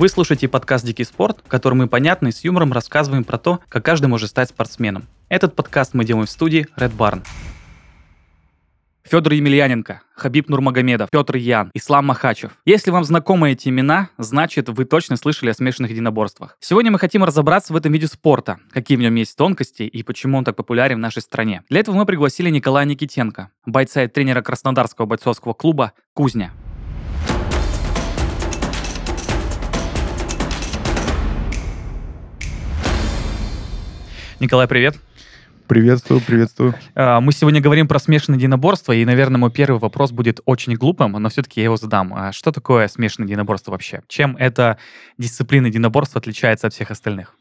Вы слушаете подкаст «Дикий спорт», в котором мы понятно и с юмором рассказываем про то, как каждый может стать спортсменом. Этот подкаст мы делаем в студии Red Barn. Федор Емельяненко, Хабиб Нурмагомедов, Петр Ян, Ислам Махачев. Если вам знакомы эти имена, значит вы точно слышали о смешанных единоборствах. Сегодня мы хотим разобраться в этом виде спорта, какие в нем есть тонкости и почему он так популярен в нашей стране. Для этого мы пригласили Николая Никитенко, бойца и тренера Краснодарского бойцовского клуба «Кузня». Николай, привет. Приветствую, приветствую. А, мы сегодня говорим про смешанное единоборство, и, наверное, мой первый вопрос будет очень глупым, но все-таки я его задам. А что такое смешанное единоборство вообще? Чем эта дисциплина единоборства отличается от всех остальных?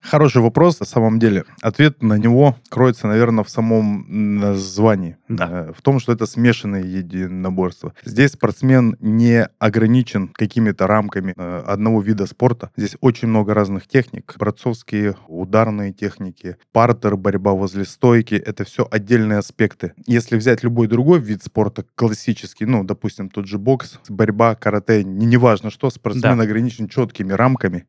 Хороший вопрос, на самом деле. Ответ на него кроется, наверное, в самом названии. Да. Э, в том, что это смешанное единоборство. Здесь спортсмен не ограничен какими-то рамками э, одного вида спорта. Здесь очень много разных техник. Борцовские, ударные техники, партер, борьба возле стойки. Это все отдельные аспекты. Если взять любой другой вид спорта, классический, ну, допустим, тот же бокс, борьба, карате, неважно что, спортсмен Да. ограничен четкими рамками.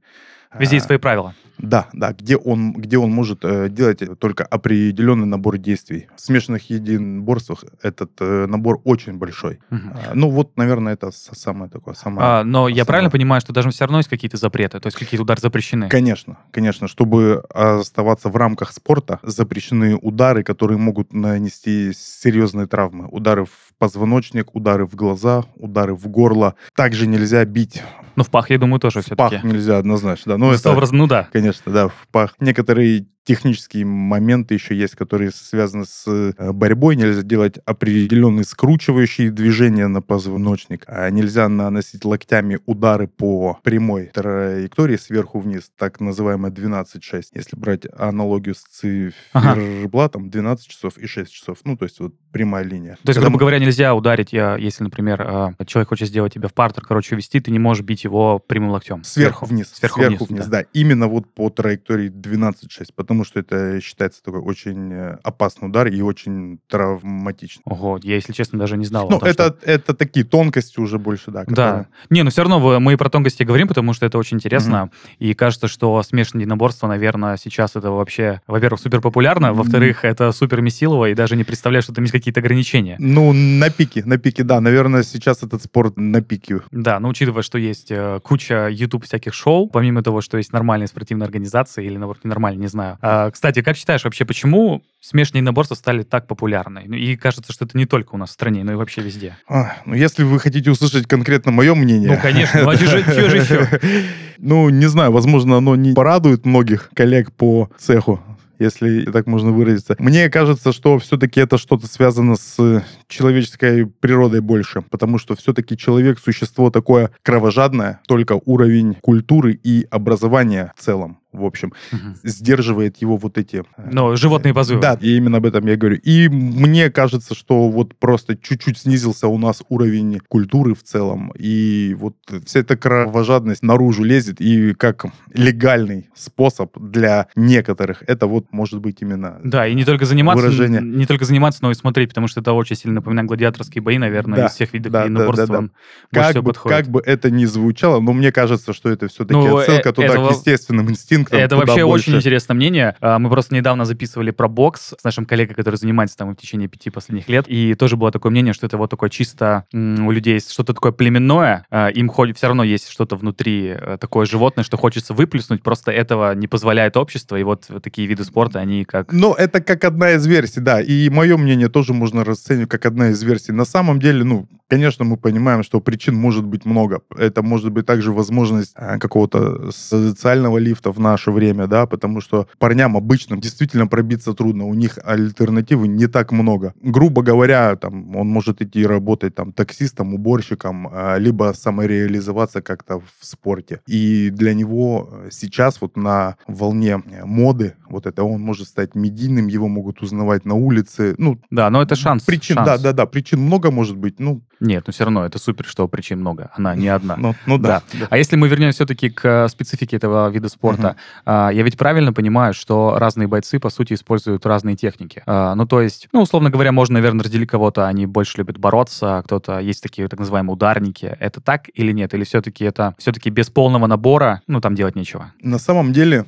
Везде есть А, свои правила. Да, да, где он, где он может э, делать только определенный набор действий. В смешанных единоборствах этот э, набор очень большой. Мгм. А, ну вот, наверное, это самое такое, самое... А, но я основное. правильно понимаю, что даже все равно есть какие-то запреты, то есть какие-то удары запрещены? Конечно, конечно, чтобы оставаться в рамках спорта, запрещены удары, которые могут нанести серьезные травмы. Удары в позвоночник, удары в глаза, удары в горло. Также нельзя бить Ну, в пах, я думаю, тоже в пах, все-таки. нельзя однозначно. Да. Ну, это, Образ- ну да. Конечно, да, в пах. Некоторые технические моменты еще есть, которые связаны с э, борьбой. Нельзя делать определенные скручивающие движения на позвоночник. А нельзя наносить локтями удары по прямой траектории сверху вниз, так называемая 12-6. Если брать аналогию с циферблатом, 12 часов и 6 часов. Ну, то есть вот прямая линия. То есть, Когда грубо мы- говоря, нельзя ударить, я- если, например, а, человек хочет сделать тебя в партер, короче, увести, ты не можешь бить его прямым локтем. Сверху вниз. Сверху, вниз, да. Именно вот по траектории 12-6, потому что это считается такой очень э, опасный удар и очень травматичный. Ого, я, если честно, даже не знал. Ну, том, это, что- это такие тонкости уже больше, да. Да. которые- Не, ну все равно мы и про тонкости говорим, потому что это очень интересно. И кажется, что смешанное единоборство, наверное, сейчас это вообще, во-первых, супер популярно, М. во-вторых, это супер месилово, и даже не представляешь, что там есть какие-то ограничения. Ну, на пике, на пике, да. Наверное, сейчас этот спорт на пике. Да, но учитывая, что есть э, куча YouTube всяких шоу, помимо того, что есть нормальные спортивные организации или, наоборот, ненормальные, не знаю. А, кстати, как считаешь вообще, почему смешанные единоборства стали так популярны? Ну, И кажется, что это не только у нас в стране, но и вообще везде. А, ну, если вы хотите услышать конкретно мое мнение... Ну, конечно, ну а же еще? Ну, не знаю, возможно, оно не порадует многих коллег по цеху, если так можно выразиться. Мне кажется, что все-таки это что-то связано с человеческой природой больше, потому что все-таки человек существо такое кровожадное, только уровень культуры и образования в целом, в общем, Мгм. сдерживает его вот эти... э, Но животные позывы. Да, и именно об этом я говорю. И мне кажется, что вот просто чуть-чуть снизился у нас уровень культуры в целом, и вот вся эта кровожадность наружу лезет, и как легальный способ для некоторых, это вот может быть именно... Да, и не только заниматься, Выражение. не только заниматься, но и смотреть, потому что это очень сильно напоминает гладиаторские бои, наверное, Да, из всех видов да, да, единоборства. да, да. больше Как бы, подходит. как бы это ни звучало, но мне кажется, что это все-таки Ну, э, отсылка туда это во- к естественным инстинктам. Это туда вообще больше. очень интересное мнение. А, Мы просто недавно записывали про бокс с нашим коллегой, который занимается там в течение пяти последних лет. И тоже было такое мнение, что это вот такое чисто у людей есть что-то такое племенное. а, Им хоть все равно есть что-то внутри э, такое животное, что хочется выплеснуть. Просто этого не позволяет общество. И вот такие виды спорта, они как... Ну, это как одна из версий, да. И мое мнение тоже можно расценивать как одна из версий. На самом деле, ну, конечно, мы понимаем, что причин может быть много. Это может быть также возможность а, какого-то социального лифта в наше время, да, потому что парням обычным действительно пробиться трудно. У них альтернативы не так много. Грубо говоря, там, он может идти работать там таксистом, уборщиком, а, либо самореализоваться как-то в спорте. И для него э, сейчас вот на волне э, моды Вот это он может стать медийным, его могут узнавать на улице. Ну, Да, но это шанс. причин, шанс. да, да, да, причин много может быть. Ну, Нет, но все равно это супер, что причин много. Она не одна. ну, ну да. да. А если мы вернемся все-таки к э, специфике этого вида спорта, а, я ведь правильно понимаю, что разные бойцы, по сути, используют разные техники. А, Ну, то есть, ну, условно говоря, можно, наверное, разделить кого-то, они больше любят бороться, а кто-то, есть такие так называемые ударники. Это так или нет? Или все-таки это все-таки без полного набора, ну, там делать нечего? На самом деле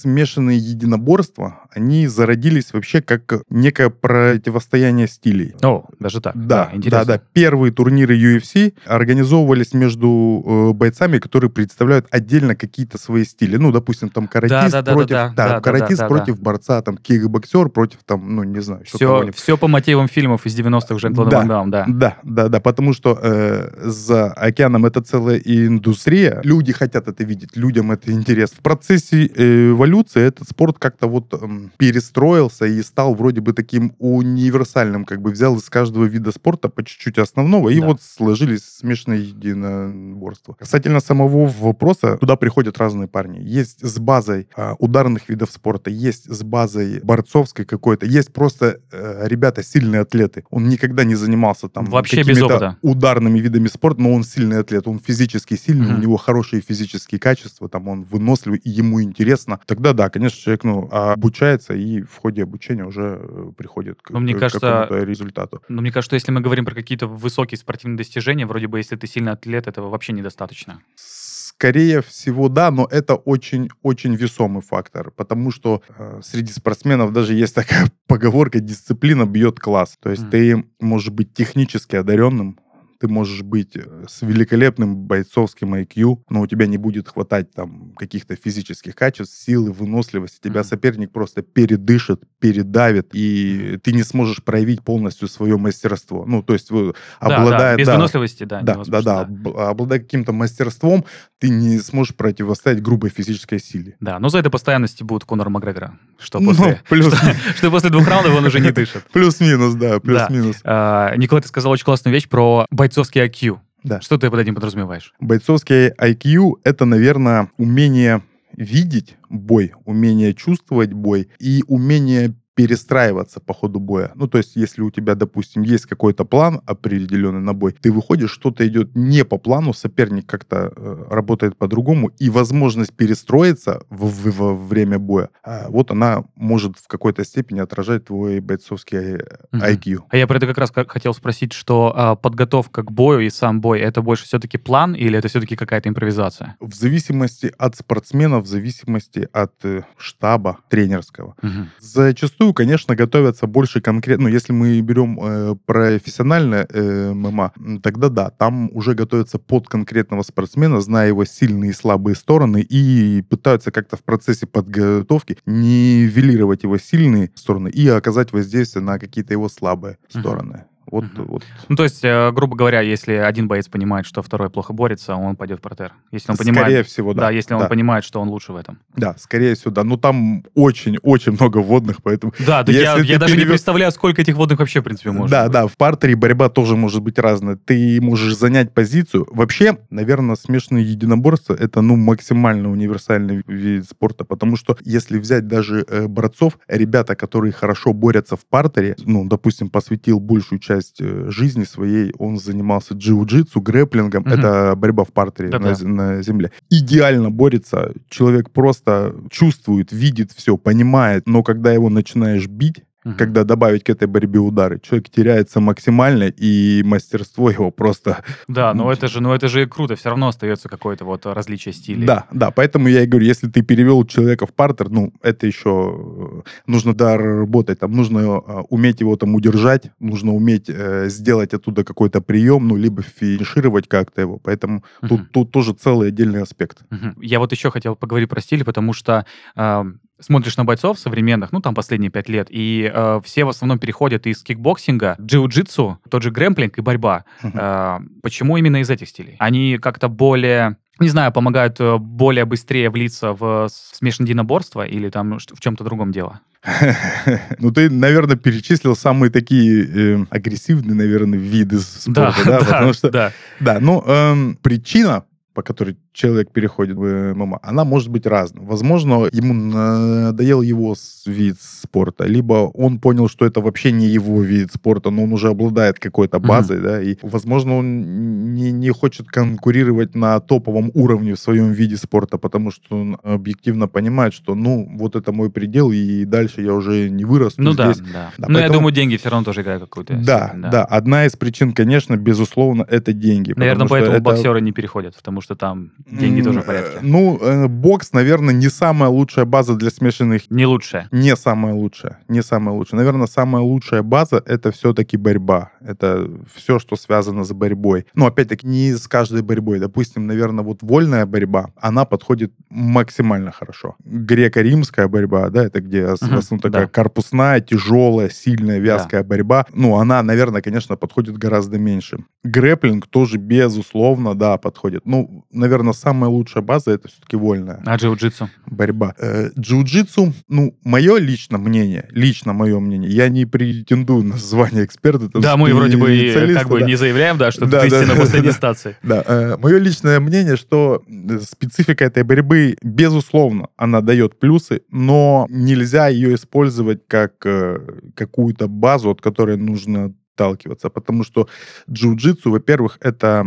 смешанные единоборства, они зародились вообще как некое противостояние стилей. О, даже так. Да, да, интересно. да. Первые турниры UFC организовывались между э, бойцами, которые представляют отдельно какие-то свои стили. Ну, допустим, там каратист да, да, против, да, да, да, каратист да, да, против борца, там кикбоксер против, там, ну, не знаю, Все, все по мотивам фильмов из 90-х Жан-Клода Да. Ван Дамм, да. Да, да, да, потому что э, за океаном это целая индустрия. Люди хотят это видеть, людям это интересно. В процессе э, эволюции этот спорт как-то вот эм, перестроился и стал вроде бы таким универсальным, как бы взял из каждого вида спорта по чуть-чуть основного, и Да. вот сложились смешанные единоборства. Касательно самого вопроса, туда приходят разные парни. Есть с базой а, ударных видов спорта, есть с базой борцовской какой-то, есть просто э, ребята сильные атлеты. Он никогда не занимался там Вообще без опыта. ударными видами спорта, но он сильный атлет, он физически сильный, Мгм. у него хорошие физические качества, там он выносливый, и ему интересно. Тогда да, конечно, человек ну, обучается и в ходе обучения уже э, приходит к, Ну, мне к кажется, какому-то результату. Но мне кажется, если мы говорим про какие-то высокие спортивные достижения, вроде бы, если ты сильный атлет, этого вообще недостаточно. Скорее всего, да, но это очень-очень весомый фактор, потому что э, среди спортсменов даже есть такая поговорка «дисциплина бьет класс». То есть Мгм. ты можешь быть технически одаренным, ты можешь быть э, с великолепным бойцовским IQ, но у тебя не будет хватать там каких-то физических качеств, силы, выносливости. Тебя Мгм. соперник просто передышит, передавит, и ты не сможешь проявить полностью свое мастерство. Ну, то есть вы- Да, обладая... да, без да, выносливости, да. да, да, да, об- Обладая каким-то мастерством, ты не сможешь противостоять грубой физической силе. Да, но за это постоянности будут Конор Макгрегора. Что Ну, после, плюс- что, что после двух раундов он уже не дышит. Плюс-минус, да, плюс-минус. А, Николай, ты сказал очень классную вещь про бойцовский IQ. Да. Что ты под этим подразумеваешь? Бойцовский IQ — это, наверное, умение видеть бой, умение чувствовать бой и умение перестраиваться по ходу боя. Ну, то есть, если у тебя, допустим, есть какой-то план определенный на бой, ты выходишь, что-то идет не по плану, соперник как-то э, работает по-другому, и возможность перестроиться в, в- во время боя, а, вот она может в какой-то степени отражать твой бойцовский э, Мгм. IQ. А я про это как раз хотел спросить, что а, подготовка к бою и сам бой, это больше все-таки план или это все-таки какая-то импровизация? В зависимости от спортсмена, в зависимости от э, штаба тренерского. Мгм. Зачастую, конечно, готовятся больше конкретно. Ну, если мы берем э, профессиональное э, ММА, тогда да, там уже готовятся под конкретного спортсмена, зная его сильные и слабые стороны, и пытаются как-то в процессе подготовки нивелировать его сильные стороны и оказать воздействие на какие-то его слабые Мгм. стороны. Вот, Мгм. вот. Ну, то есть, э, грубо говоря, если один боец понимает, что второй плохо борется, он пойдет в партер. Если он Скорее понимает, всего, да. да, если он да. понимает, что он лучше в этом. Да, скорее всего, да. Но там очень-очень много водных, поэтому Да, да я, я ты даже не представляю, сколько этих водных вообще, в принципе, может Да, быть. да, в партере борьба тоже может быть разная. Ты можешь занять позицию. Вообще, наверное, смешанные единоборства — это, ну, максимально универсальный вид спорта, потому что если взять даже э, борцов, ребята, которые хорошо борются в партере, ну, допустим, посвятил большую часть э, жизни своей, он занимался джиу-джитсу, грэплингом, Мгм. это борьба в партере на, на земле. Идеально борется, человек просто чувствует, видит все, понимает, но когда его начинаешь бить, Мгм. когда добавить к этой борьбе удары. Человек теряется максимально, и мастерство его просто... Да, но это же, ну это же круто, все равно остается какое-то вот различие стилей. Да, да, поэтому я и говорю, если ты перевел человека в партер, ну, это еще э, нужно доработать, там нужно э, уметь его там удержать, нужно уметь э, сделать оттуда какой-то прием, ну, либо финишировать как-то его, поэтому Мгм. тут, тут тоже целый отдельный аспект. Мгм. Я вот еще хотел поговорить про стиль, потому что э, смотришь на бойцов современных, ну там последние пять лет, и э, все в основном переходят из кикбоксинга, джиу-джитсу, тот же грэпплинг и борьба. Э, почему именно из этих стилей? Они как-то более не знаю, помогают э, более быстрее влиться в смешанное единоборство или там в чем-то другом дело? Ну, ты, наверное, перечислил самые такие э, агрессивные, наверное, виды спорта, да, потому что да. Да, ну, эм, причина, по которой человек переходит в ММА, она может быть разной. Возможно, ему надоел его вид спорта, либо он понял, что это вообще не его вид спорта, но он уже обладает какой-то базой, mm-hmm. да, и, возможно, он не, не хочет конкурировать на топовом уровне в своем виде спорта, потому что он объективно понимает, что, ну, вот это мой предел, и дальше я уже не вырасту ну, здесь. да, да. да Но поэтому... я думаю, деньги все равно тоже играют какую-то да, да, да. Одна из причин, конечно, безусловно, это деньги. Наверное, поэтому это... боксеры не переходят, потому что там деньги тоже в порядке. Ну, э, бокс, наверное, не самая лучшая база для смешанных. Не лучшая. Не самая лучшая. Не самая лучшая. Наверное, самая лучшая база — это все-таки борьба. Это все, что связано с борьбой. Но, опять-таки, не с каждой борьбой. Допустим, наверное, вот вольная борьба, она подходит максимально хорошо. Греко-римская борьба, да, это где uh-huh, в основном такая да. корпусная, тяжелая, сильная, вязкая да. борьба. Ну, она, наверное, конечно, подходит гораздо меньше. Грэплинг тоже, безусловно, да, подходит. Ну, наверное, самая лучшая база — это все-таки вольная. А джиу-джитсу? Борьба. Э, джиу-джитсу, ну, мое личное мнение, лично мое мнение, я не претендую на звание эксперта. да, мы вроде бы как бы да. не заявляем, да, что да, ты да, на последней стации. Да, э, мое личное мнение, что специфика этой борьбы, безусловно, она дает плюсы, но нельзя ее использовать как э, какую-то базу, от которой нужно отталкиваться, потому что джиу-джитсу, во-первых, это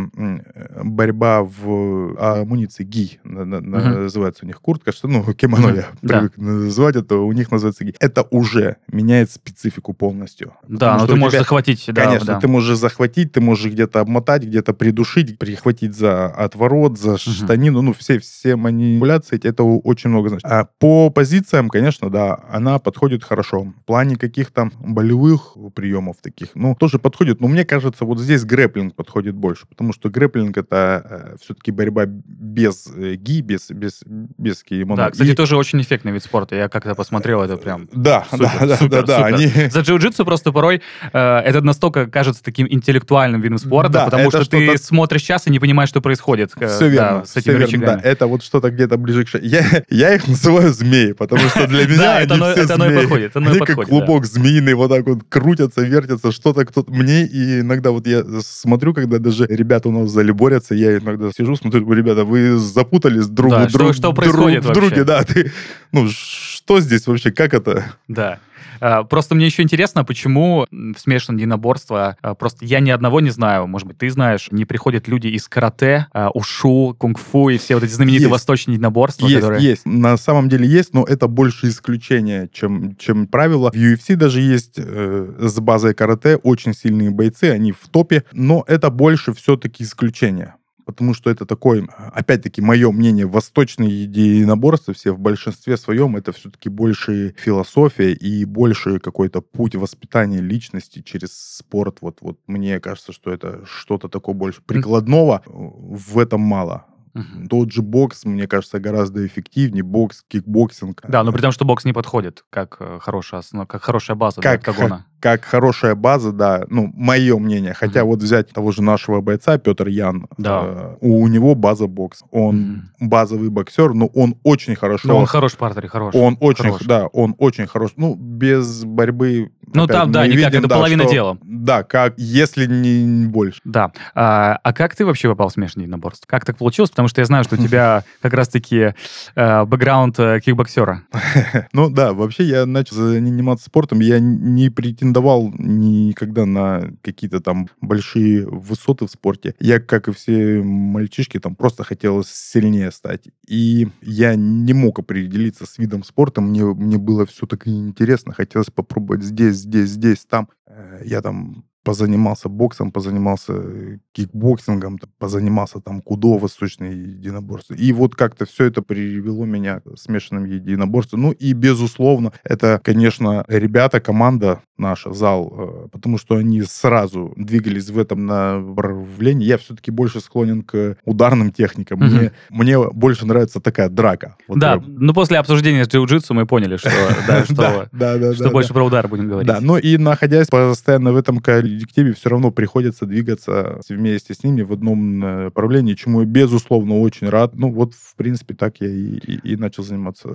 борьба в амуниции ги, uh-huh. называется у них куртка, что, ну, кимоно uh-huh. я да. привык называть это, у них называется ги. Это уже меняет специфику полностью. Да, но ты можешь тебя, захватить. Да, конечно, да. ты можешь захватить, ты можешь где-то обмотать, где-то придушить, прихватить за отворот, за uh-huh. штанину, ну, все, все манипуляции, это очень много значит. А по позициям, конечно, да, она подходит хорошо. В плане каких-то болевых приемов таких, ну, тоже подходит, но мне кажется, вот здесь грэплинг подходит больше, потому что грэплинг это э, все-таки борьба без э, ги, без, без, без кимоно. Да, кстати, и... тоже очень эффектный вид спорта. Я как-то посмотрел, это прям Да, супер, да, супер, да, да, супер. Они... За джиу-джитсу просто порой э, это настолько кажется таким интеллектуальным видом спорта, да, потому что, что ты смотришь сейчас и не понимаешь, что происходит. Э, все верно, да, с этими все верно, да. Это вот что-то где-то ближе к... Я, я их называю змеи, потому что для меня они все змеи. Они как клубок змеиный, вот так вот крутятся, вертятся, что-то кто мне и иногда вот я смотрю, когда даже ребята у нас борются, я иногда сижу, смотрю, ребята, вы запутались друг да, друг, что, что происходит друг в друге, да, ты, ну, что здесь вообще, как это? Да. А, просто мне еще интересно, почему в смешанном единоборство, а, просто я ни одного не знаю, может быть, ты знаешь, не приходят люди из карате, а, ушу, кунг-фу и все вот эти знаменитые есть. восточные единоборства. Есть, которые... есть. На самом деле есть, но это больше исключение, чем, чем правило. В UFC даже есть э, с базой карате очень сильные бойцы, они в топе, но это больше все-таки исключение потому что это такой, опять-таки, мое мнение, восточные единоборства все в большинстве своем это все-таки больше философия и больше какой-то путь воспитания личности через спорт. Вот, вот мне кажется, что это что-то такое больше прикладного, в этом мало. Угу. Тот же бокс, мне кажется, гораздо эффективнее. Бокс, кикбоксинг. Да, но при том, что бокс не подходит как э, хорошая, основа, как хорошая база как, для октагона. Как хорошая база, да, ну, мое мнение. Хотя угу. вот взять того же нашего бойца, Петр Ян, да. э, у него база бокс. Он угу. базовый боксер, но он очень хорошо... Но он хорош в партере, хорош. Он очень, хорош. да, он очень хорош. Ну, без борьбы... Ну, опять, там, да, никак, видим, это да, половина что, дела. Да, как, если не больше. Да. А, а как ты вообще попал в смешанное единоборство? Как так получилось? Потому что я знаю, что у тебя как раз-таки э, бэкграунд э, кикбоксера. Ну да, вообще я начал заниматься спортом, я не претендовал никогда на какие-то там большие высоты в спорте. Я, как и все мальчишки, там просто хотел сильнее стать. И я не мог определиться с видом спорта, мне, мне было все так интересно, хотелось попробовать здесь, здесь, здесь, там. Э, я там позанимался боксом, позанимался кикбоксингом, позанимался там кудо, восточные единоборства. И вот как-то все это привело меня к смешанным единоборствам. Ну и, безусловно, это, конечно, ребята, команда наша, зал, э, потому что они сразу двигались в этом направлении. Я все-таки больше склонен к ударным техникам. Угу. Мне, мне больше нравится такая драка. Вот да, прям. ну после обсуждения с джиу-джитсу мы поняли, что, что больше про удар будем говорить. Да, ну и находясь постоянно в этом коллективе все равно приходится двигаться вместе с ними в одном направлении, чему я, безусловно, очень рад. Ну, вот, в принципе, так я и, и, и начал заниматься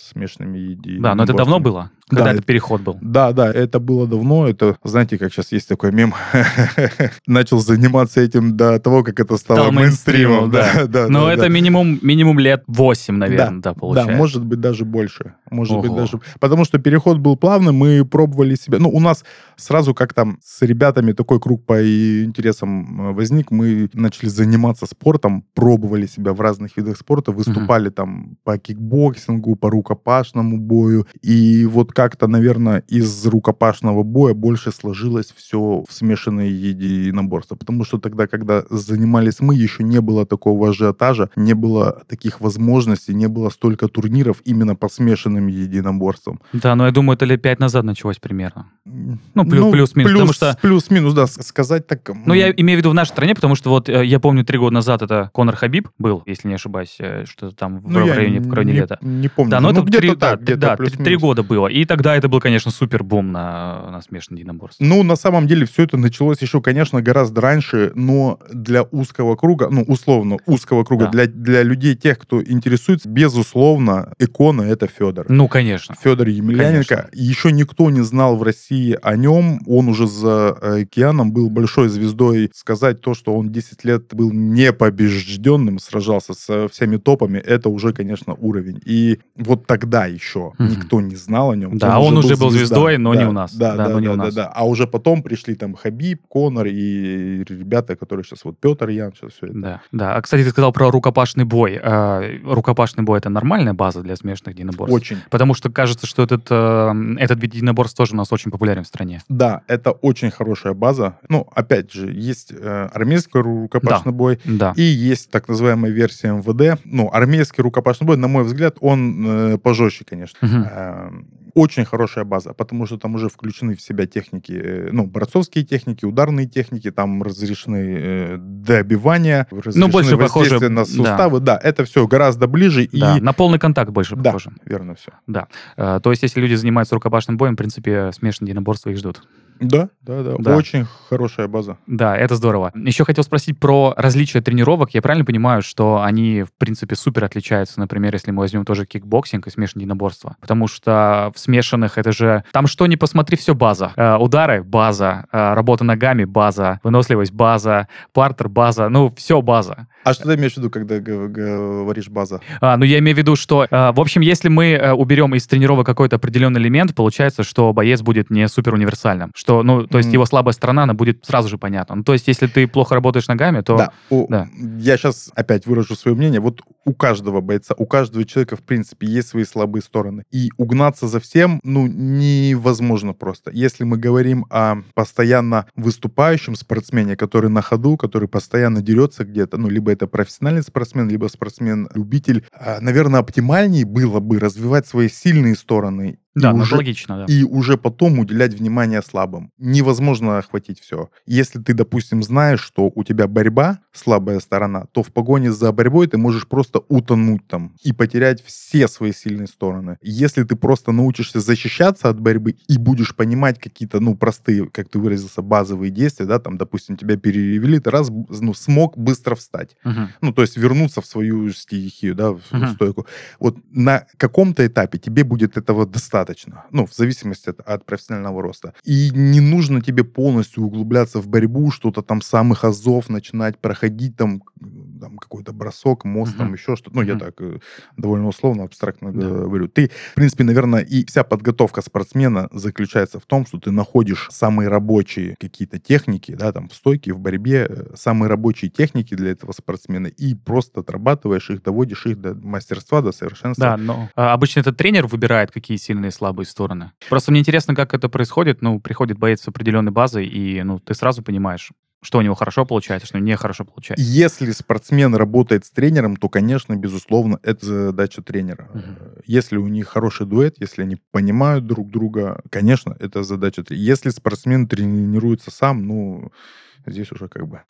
смешанными единоборствами. Да, но это давно было, когда да, этот переход был? Да, да, это было давно. Это, знаете, как сейчас есть такой мем. Начал заниматься этим до того, как это стало Стал мейнстримом. да. да, Но это минимум, минимум лет 8, наверное, да, получается. Да, может быть, даже больше. Может быть, даже... Потому что переход был плавный, мы пробовали себя... Ну, у нас сразу как там с ребятами такой круг по интересам э, возник, мы начали заниматься спортом, пробовали себя в разных видах спорта, выступали там по кикбоксингу, по рукопашному бою. И вот как-то, наверное, из рукопашного боя больше сложилось все в смешанные единоборства. Потому что тогда, когда занимались мы, еще не было такого ажиотажа, не было таких возможностей, не было столько турниров именно по смешанным единоборствам. Да, но я думаю, это лет 5 назад началось примерно. Ну, плюс- плюс-минус, потому что- Плюс-минус, да, сказать так... Ну, я имею в виду в нашей стране, потому что вот э, я помню, три года назад это Конор Хабиб был, если не ошибаюсь, э, что-то там в, ну, районе, в районе не, лета. Не помню. Да, но Ну, это где-то три, так, да, где-то да, три- года было. И тогда это был, конечно, супер бум на, на смешанное единоборство. Ну, на самом деле, все это началось еще, конечно, гораздо раньше, но для узкого круга, ну, условно, узкого круга, Да. для, для людей, тех, кто интересуется, безусловно, икона — это Федор. Ну, конечно. Федор Емельяненко. Конечно. Еще никто не знал в России о нем. Он уже за э, океаном был большой звездой. Сказать то, что он 10 лет был непобежденным, сражался со всеми топами, это уже, конечно, уровень. И вот тогда еще Мгм. никто не знал о нем. Да, он уже был звезда. звездой, но не Да, у нас. Да, Да, да, но не да, у да, нас. да. А уже потом пришли там Хабиб, Конор и ребята, которые сейчас вот Петр Ян, сейчас все это. Да, да. А, кстати, ты сказал про рукопашный бой. А, рукопашный бой — это нормальная база для смешанных единоборств? Очень. Потому что кажется, что этот, э, этот вид единоборств тоже у нас очень популярен в стране. Да, это очень хорошая база. Ну, опять же, есть э, армейский рукопашный бой, Да. И есть так называемая версия МВД. Ну, армейский рукопашный бой, на мой взгляд, он э, пожестче, конечно. Мгм. Очень хорошая база, потому что там уже включены в себя техники, э, ну, борцовские техники, ударные техники, там разрешены э, добивания, разрешены Ну, больше похоже, на да. суставы. Да. это все гораздо ближе. Да, и... на полный контакт больше Да, похоже. верно все. Э, То есть, если люди занимаются рукопашным боем, в принципе, смешанные единоборства их ждут. Да, да, да, Да. Очень хорошая база. Да, это здорово. Еще хотел спросить про различия тренировок. Я правильно понимаю, что они, в принципе, супер отличаются, например, если мы возьмем тоже кикбоксинг и смешанное единоборство? Потому что в смешанных это же... Там что ни посмотри, все база. Э, удары — база. Э, работа ногами — база. Выносливость — база. Партер — база. Ну, все база. А что ты имеешь в виду, когда говоришь база? А, ну, я имею в виду, что, э, в общем, если мы э, уберем из тренировок какой-то определенный элемент, получается, что боец будет не супер универсальным. Что, ну, то есть Мгм. его слабая сторона, она будет сразу же понятна. Ну, то есть, если ты плохо работаешь ногами, то... Да, у- да. я сейчас опять выражу свое мнение. Вот у каждого бойца, у каждого человека, в принципе, есть свои слабые стороны. И угнаться за всем, ну, невозможно просто. Если мы говорим о постоянно выступающем спортсмене, который на ходу, который постоянно дерется где-то, ну, либо это профессиональный спортсмен, либо спортсмен-любитель, а, наверное, оптимальнее было бы развивать свои сильные стороны Да, это уже логично, да. и уже потом уделять внимание слабым. Невозможно охватить все. Если ты, допустим, знаешь, что у тебя борьба, слабая сторона, то в погоне за борьбой ты можешь просто утонуть там и потерять все свои сильные стороны. Если ты просто научишься защищаться от борьбы и будешь понимать какие-то, ну, простые, как ты выразился, базовые действия, да, там, допустим, тебя перевели, ты раз, ну, смог быстро встать. Мгм. Ну, то есть вернуться в свою стихию, да, в Мгм. стойку. Вот на каком-то этапе тебе будет этого достаточно. Ну, в зависимости от, от профессионального роста. И не нужно тебе полностью углубляться в борьбу, что-то там самых азов начинать проходить, там, там какой-то бросок, мост, Мгм. там еще что-то. Ну, я Мгм. так э, довольно условно, абстрактно Да. говорю. Ты, в принципе, наверное, и вся подготовка спортсмена заключается в том, что ты находишь самые рабочие какие-то техники, да, там, в стойке, в борьбе, э, самые рабочие техники для этого спортсмена, и просто отрабатываешь их, доводишь их до мастерства, до совершенства. Да, но а, обычно этот тренер выбирает, какие сильные и слабые стороны. Просто мне интересно, как это происходит. Ну, приходит боец с определенной базой, и ну, ты сразу понимаешь, что у него хорошо получается, что не хорошо получается. Если спортсмен работает с тренером, то, конечно, безусловно, это задача тренера. Э, Если у них хороший дуэт, если они понимают друг друга, конечно, это задача тренера. Если спортсмен тренируется сам, ну, здесь уже как бы...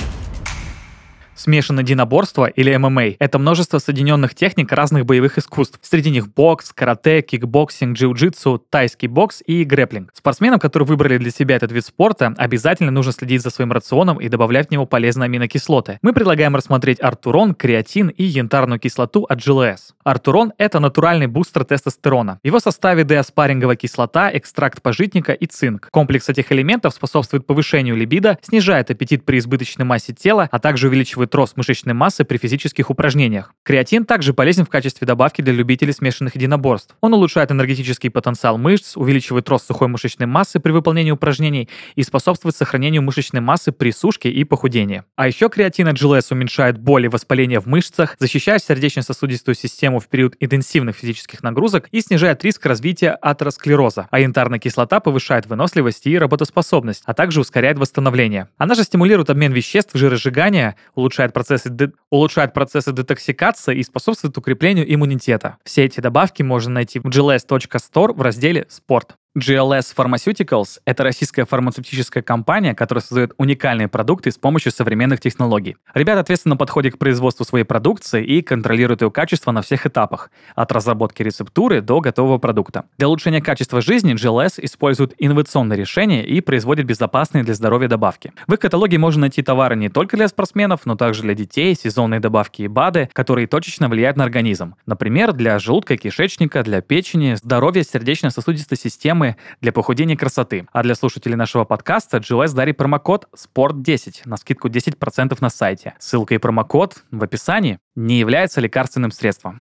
Смешанное единоборство или ММА – это множество соединенных техник разных боевых искусств. Среди них бокс, карате, кикбоксинг, джиу-джитсу, тайский бокс и грэплинг. Спортсменам, которые выбрали для себя этот вид спорта, обязательно нужно следить за своим рационом и добавлять в него полезные аминокислоты. Мы предлагаем рассмотреть артурон, креатин и янтарную кислоту от GLS. Артурон – это натуральный бустер тестостерона. В его составе деоспаринговая кислота, экстракт пожитника и цинк. Комплекс этих элементов способствует повышению либидо, снижает аппетит при избыточной массе тела, а также увеличивает поддерживает рост мышечной массы при физических упражнениях. Креатин также полезен в качестве добавки для любителей смешанных единоборств. Он улучшает энергетический потенциал мышц, увеличивает рост сухой мышечной массы при выполнении упражнений и способствует сохранению мышечной массы при сушке и похудении. А еще креатин от GLS уменьшает боль и воспаление в мышцах, защищает сердечно-сосудистую систему в период интенсивных физических нагрузок и снижает риск развития атеросклероза. А янтарная кислота повышает выносливость и работоспособность, а также ускоряет восстановление. Она же стимулирует обмен веществ, жиросжигание, улучшает улучшает процессы, де... улучшает процессы детоксикации и способствует укреплению иммунитета. Все эти добавки можно найти в gls.store в разделе «Спорт». GLS Pharmaceuticals — это российская фармацевтическая компания, которая создает уникальные продукты с помощью современных технологий. Ребята ответственно подходят к производству своей продукции и контролируют ее качество на всех этапах, от разработки рецептуры до готового продукта. Для улучшения качества жизни GLS использует инновационные решения и производит безопасные для здоровья добавки. В их каталоге можно найти товары не только для спортсменов, но также для детей, сезонные добавки и БАДы, которые точечно влияют на организм. Например, для желудка и кишечника, для печени, здоровья сердечно-сосудистой системы программы для похудения и красоты. А для слушателей нашего подкаста GLS дарит промокод SPORT10 на скидку 10% на сайте. Ссылка и промокод в описании не является лекарственным средством.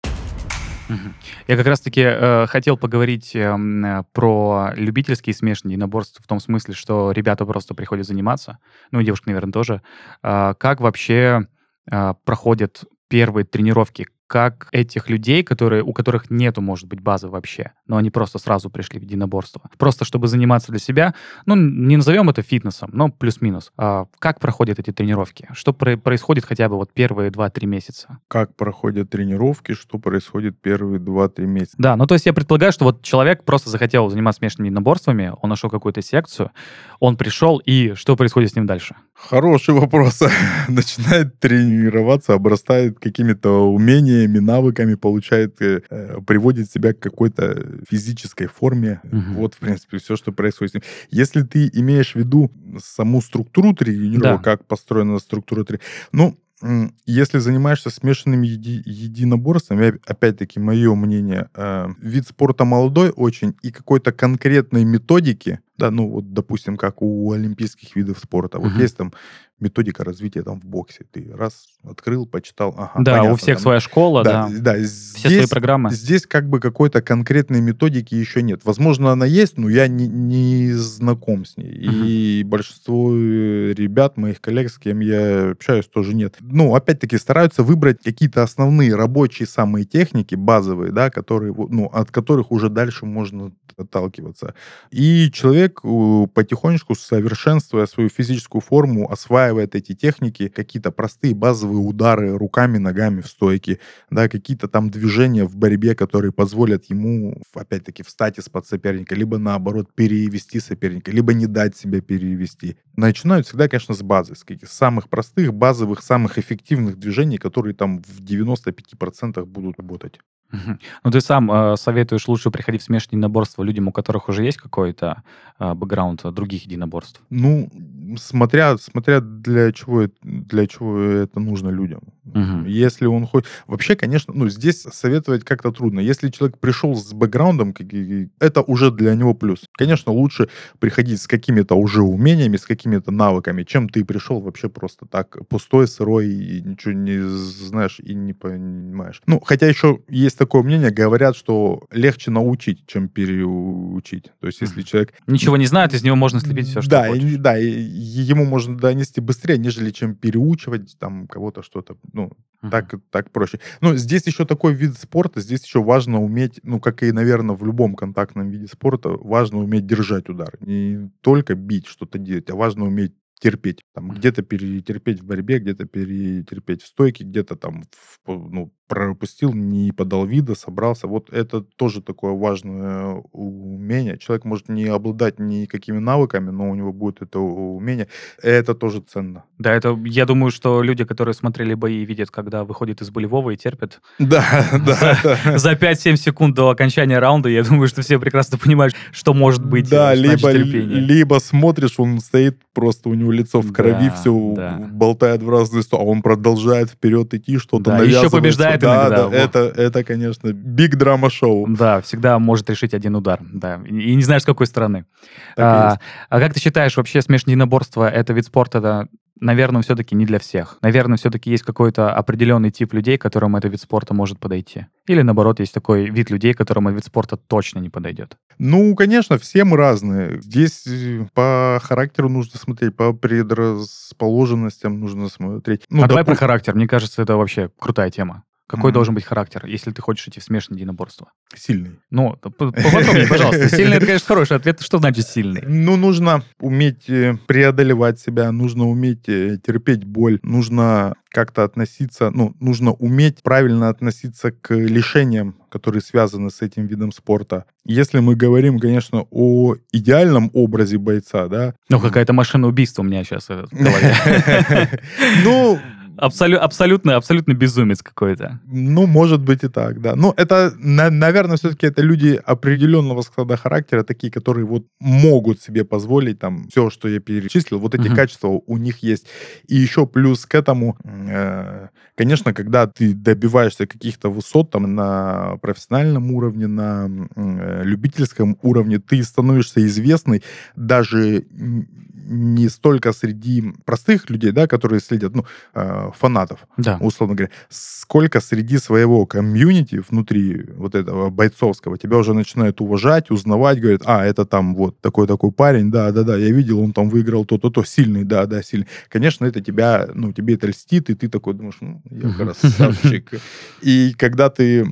Я как раз-таки э, хотел поговорить э, про любительские смешанные единоборства в том смысле, что ребята просто приходят заниматься, ну и девушки, наверное, тоже. Э, как вообще э, проходят первые тренировки? Как этих людей, которые, у которых нету, может быть, базы вообще, но они просто сразу пришли в единоборство. Просто чтобы заниматься для себя, ну, не назовем это фитнесом, но плюс-минус. А как проходят эти тренировки? Что про- происходит хотя бы вот первые 2-3 месяца? Как проходят тренировки, что происходит первые 2-3 месяца? Да, ну то есть я предполагаю, что вот человек просто захотел заниматься смешанными единоборствами, он нашел какую-то секцию, он пришел, и что происходит с ним дальше? Хороший вопрос. Начинает тренироваться, обрастает какими-то умениями, навыками, получает, э, э, приводит себя к какой-то физической форме. Угу. Вот, в принципе, все, что происходит с ним. Если ты имеешь в виду саму структуру тренировок, да. как построена структура тренировок, ну, если занимаешься смешанными еди- единоборствами, опять-таки, мое мнение, э, вид спорта молодой очень, и какой-то конкретной методики, да, ну вот, допустим, как у олимпийских видов спорта, вот есть там методика развития там в боксе. Ты раз открыл, почитал, ага. Да, понятно, у всех там, своя школа, да. Да, да здесь, все свои программы. Здесь как бы какой-то конкретной методики еще нет. Возможно, она есть, но я не, не знаком с ней. Uh-huh. И большинство э, ребят, моих коллег, с кем я общаюсь, тоже нет. Ну, опять-таки, стараются выбрать какие-то основные рабочие самые техники, базовые, да, которые, ну, от которых уже дальше можно отталкиваться. И человек э, потихонечку, совершенствуя свою физическую форму, осваивает осваивает эти техники, какие-то простые базовые удары руками, ногами в стойке, да, какие-то там движения в борьбе, которые позволят ему, опять-таки, встать из-под соперника, либо наоборот перевести соперника, либо не дать себя перевести. Начинают всегда, конечно, с базы, с каких самых простых, базовых, самых эффективных движений, которые там в 95% будут работать. Ну, ты сам э, советуешь лучше приходить в смешанные единоборства людям, у которых уже есть какой-то э, бэкграунд других единоборств? Ну, смотря, смотря для чего, для чего это нужно людям. Угу. Если он хочет... Вообще, конечно, ну, здесь советовать как-то трудно. Если человек пришел с бэкграундом, это уже для него плюс. Конечно, лучше приходить с какими-то уже умениями, с какими-то навыками, чем ты пришел вообще просто так, пустой, сырой, и ничего не знаешь и не понимаешь. Ну, хотя еще есть такое мнение, говорят, что легче научить, чем переучить. То есть, если человек... Ничего не знает, из него можно слепить все, что да, хочешь. И, да, и ему можно донести быстрее, нежели чем переучивать там кого-то что-то. Ну, uh-huh. так, так проще. Но здесь еще такой вид спорта, здесь еще важно уметь, ну, как и, наверное, в любом контактном виде спорта, важно уметь держать удар. Не только бить, что-то делать, а важно уметь терпеть. Там, где-то перетерпеть в борьбе, где-то перетерпеть в стойке, где-то там в, ну, пропустил, не подал вида, собрался. Вот это тоже такое важное умение. Человек может не обладать никакими навыками, но у него будет это умение. Это тоже ценно. Да, это, я думаю, что люди, которые смотрели бои, видят, когда выходит из болевого и терпят. Да, да. За 5-7 секунд до окончания раунда, я думаю, что все прекрасно понимают, что может быть Да, либо, либо смотришь, он стоит, просто у него лицо в крови, да, все да. болтает в разные стороны, а он продолжает вперед идти, что-то да, навязывает. еще побеждает да, иногда. Да, это, это, конечно, биг драма шоу. Да, всегда может решить один удар, да, и не знаешь, с какой стороны. А, а как ты считаешь, вообще смешанное единоборство — это вид спорта, да, наверное, все-таки не для всех. Наверное, все-таки есть какой-то определенный тип людей, которым этот вид спорта может подойти. Или, наоборот, есть такой вид людей, которым этот вид спорта точно не подойдет. Ну, конечно, все мы разные. Здесь э, по характеру нужно смотреть, по предрасположенностям нужно смотреть. Ну, а доп... давай про характер. Мне кажется, это вообще крутая тема. Какой mm-hmm. должен быть характер, если ты хочешь идти в смешанное единоборство? Сильный. Ну, поподробнее, пожалуйста. Сильный, это, конечно, хороший ответ. Что значит сильный? Ну, нужно уметь э, преодолевать себя, нужно уметь э, терпеть боль, нужно как-то относиться, ну, нужно уметь правильно относиться к лишениям, которые связаны с этим видом спорта. Если мы говорим, конечно, о идеальном образе бойца, да. Ну, какая-то машина убийства у меня сейчас в голове. Ну, Абсолю, абсолютно, абсолютно безумец какой-то. Ну, может быть и так, да. Ну, это, на, наверное, все-таки это люди определенного склада характера, такие, которые вот могут себе позволить там все, что я перечислил, вот эти uh-huh. качества у них есть. И еще плюс к этому, э, конечно, когда ты добиваешься каких-то высот там на профессиональном уровне, на э, любительском уровне, ты становишься известный даже не столько среди простых людей, да, которые следят, ну, э, фанатов, да. условно говоря, сколько среди своего комьюнити внутри вот этого бойцовского тебя уже начинают уважать, узнавать, говорят, а, это там вот такой-такой парень, да-да-да, я видел, он там выиграл то-то-то, сильный, да-да, сильный. Конечно, это тебя, ну, тебе это льстит, и ты такой думаешь, ну, я красавчик. И когда ты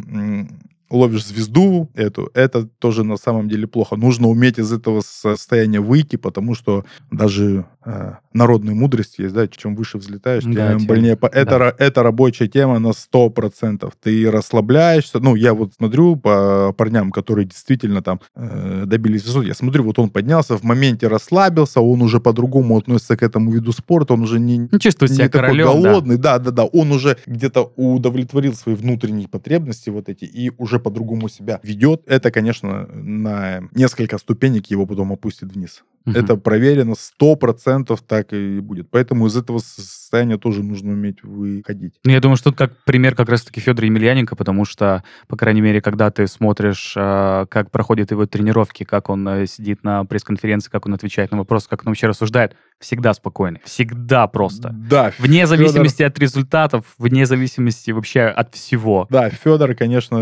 ловишь звезду эту, это тоже на самом деле плохо. Нужно уметь из этого состояния выйти, потому что даже э, народной мудрости есть, да, чем выше взлетаешь, тем да, больнее. Тем, это, да. это рабочая тема на 100%. Ты расслабляешься. Ну, я вот смотрю по парням, которые действительно там э, добились высот, я смотрю, вот он поднялся, в моменте расслабился, он уже по-другому относится к этому виду спорта, он уже не, не чувствует себя такой королем, голодный. Да. да, да, да. Он уже где-то удовлетворил свои внутренние потребности вот эти и уже по-другому себя ведет, это, конечно, на несколько ступенек его потом опустит вниз. Угу. Это проверено, сто процентов так и будет. Поэтому из этого состояния тоже нужно уметь выходить. Ну, я думаю, что тут как пример как раз-таки Федора Емельяненко, потому что, по крайней мере, когда ты смотришь, а, как проходят его тренировки, как он э, сидит на пресс-конференции, как он отвечает на вопросы, как он вообще рассуждает, всегда спокойный. Всегда просто. Да. Вне Федор... зависимости от результатов, вне зависимости вообще от всего. Да, Федор, конечно,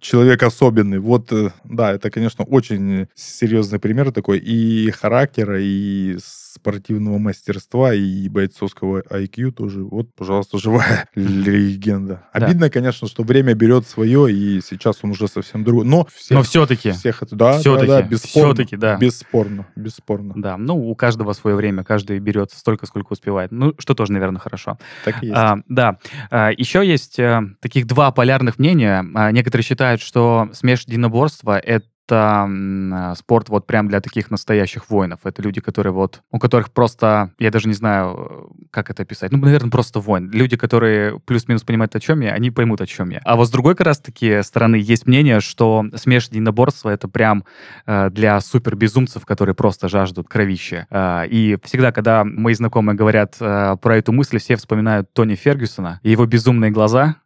человек особенный. Вот, э, да, это, конечно, очень серьезный пример такой. И характера, и спортивного мастерства, и бойцовского IQ тоже. Вот, пожалуйста, живая легенда. Обидно, конечно, что время берет свое, и сейчас он уже совсем другой. Но, всех, Но все-таки. Всех это, да, все-таки, да, да, бесспорно. Все-таки, да. Бесспорно, бесспорно. Да, ну, у каждого свое время, каждый берет столько, сколько успевает. Ну, что тоже, наверное, хорошо. Так и есть. А, да. А, еще есть а, таких два полярных мнения. А, некоторые считают, что смеш единоборства — это это а, спорт вот прям для таких настоящих воинов. Это люди, которые вот, у которых просто, я даже не знаю, как это описать, ну, наверное, просто воин. Люди, которые плюс-минус понимают, о чем я, они поймут, о чем я. А вот с другой как раз-таки стороны есть мнение, что смешанное единоборство — это прям э, для супербезумцев, которые просто жаждут кровища. Э, и всегда, когда мои знакомые говорят э, про эту мысль, все вспоминают Тони Фергюсона и его безумные глаза,